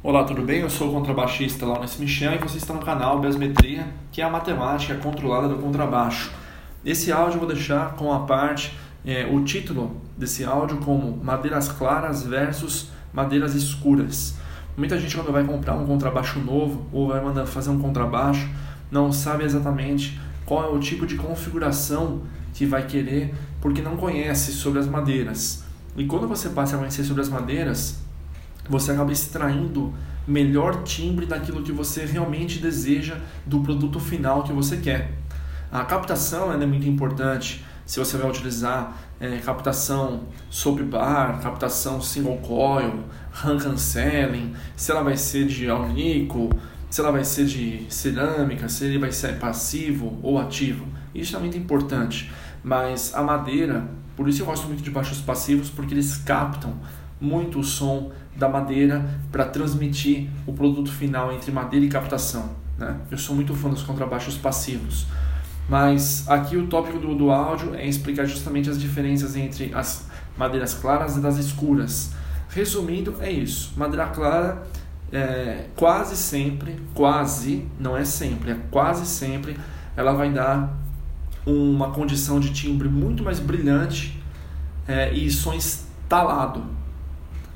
Olá, tudo bem? Eu sou o contrabaixista Laurence Michel e você está no canal Besmetria, que é a matemática controlada do contrabaixo. Esse áudio eu vou deixar com a parte, é, o título desse áudio como madeiras claras versus madeiras escuras. Muita gente quando vai comprar um contrabaixo novo ou vai mandar fazer um contrabaixo não sabe exatamente qual é o tipo de configuração que vai querer porque não conhece sobre as madeiras. E quando você passa a conhecer sobre as madeiras, você acaba extraindo melhor timbre daquilo que você realmente deseja do produto final que você quer. A captação é muito importante. Se você vai utilizar é, captação soap bar, captação single coil, RAM canceling, se ela vai ser de alnico, se ela vai ser de cerâmica, se ele vai ser passivo ou ativo. Isso é muito importante. Mas a madeira, por isso eu gosto muito de baixos passivos, porque eles captam muito o som da madeira para transmitir o produto final entre madeira e captação. Né? Eu sou muito fã dos contrabaixos passivos. Mas aqui o tópico do, do áudio é explicar justamente as diferenças entre as madeiras claras e das escuras. Resumindo, é isso. Madeira clara é, quase sempre, quase, não é sempre, é quase sempre, ela vai dar uma condição de timbre muito mais brilhante é, e som instalado.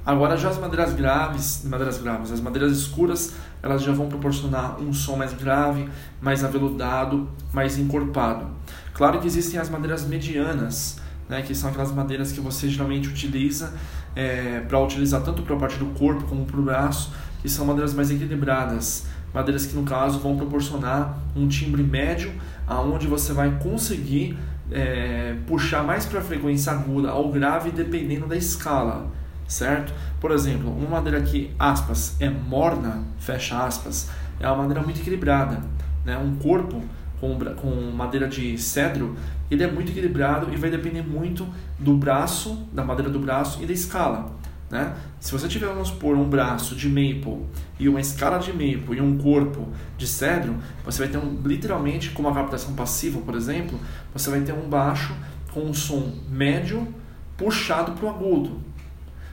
Agora já as madeiras graves, madeiras graves, as madeiras escuras, elas já vão proporcionar um som mais grave, mais aveludado, mais encorpado. Claro que existem as madeiras medianas, né, que são aquelas madeiras que você geralmente utiliza é, para utilizar tanto para a parte do corpo como para o braço, que são madeiras mais equilibradas, madeiras que no caso vão proporcionar um timbre médio, aonde você vai conseguir é, puxar mais para a frequência aguda ou grave dependendo da escala certo? Por exemplo, uma madeira que, aspas, é morna, fecha aspas, é uma madeira muito equilibrada, né? Um corpo com, com madeira de cedro, ele é muito equilibrado e vai depender muito do braço, da madeira do braço e da escala, né? Se você tiver, vamos supor, um braço de maple e uma escala de maple e um corpo de cedro, você vai ter um, literalmente, com uma captação passiva, por exemplo, você vai ter um baixo com um som médio puxado para o agudo,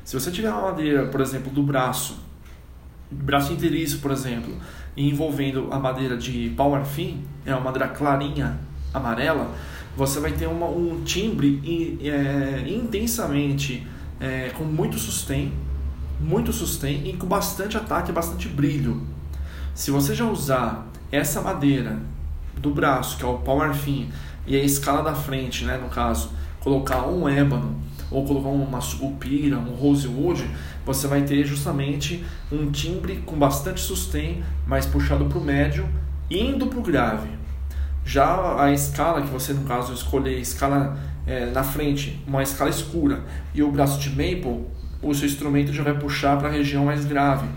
se você tiver uma madeira, por exemplo, do braço, braço inteiriço, por exemplo, envolvendo a madeira de pau marfim, é uma madeira clarinha, amarela, você vai ter uma, um timbre é, intensamente é, com muito sustain, muito sustain e com bastante ataque, bastante brilho. Se você já usar essa madeira do braço, que é o pau marfim, e a escala da frente, né, no caso, colocar um ébano ou colocar uma sucupira, um rosewood, você vai ter justamente um timbre com bastante sustain, mais puxado para o médio, indo para o grave. Já a escala que você, no caso, escolher escala é, na frente, uma escala escura, e o braço de maple, o seu instrumento já vai puxar para a região mais grave.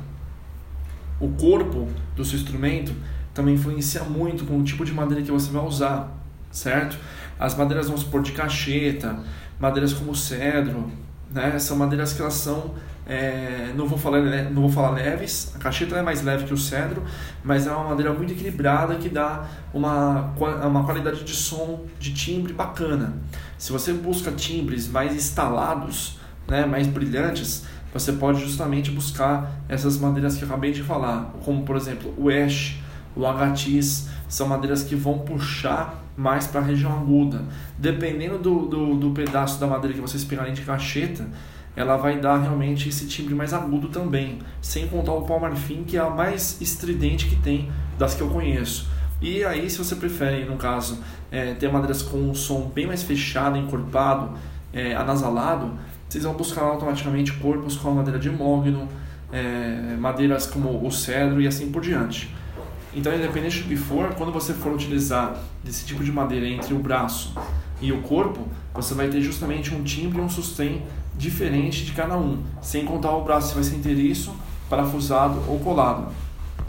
O corpo do seu instrumento também influencia muito com o tipo de madeira que você vai usar, certo? As madeiras vão supor de cacheta, madeiras como cedro, né? São madeiras que elas são, é, não, vou falar, não vou falar leves, a cacheta é mais leve que o cedro, mas é uma madeira muito equilibrada que dá uma, uma qualidade de som, de timbre bacana. Se você busca timbres mais instalados, né, mais brilhantes, você pode justamente buscar essas madeiras que eu acabei de falar, como por exemplo o ash, o agatis, são madeiras que vão puxar mais para a região aguda. Dependendo do, do, do, pedaço da madeira que vocês pegarem de cacheta, ela vai dar realmente esse timbre mais agudo também. Sem contar o pau marfim, que é a mais estridente que tem das que eu conheço. E aí, se você prefere, no caso, é, ter madeiras com um som bem mais fechado, encorpado, é, anasalado, vocês vão buscar automaticamente corpos com a madeira de mogno, é, madeiras como o cedro e assim por diante. Então, independente do que for, quando você for utilizar desse tipo de madeira entre o braço e o corpo, você vai ter justamente um timbre e um sustain diferente de cada um, sem contar o braço se vai ser inteiriço, parafusado ou colado.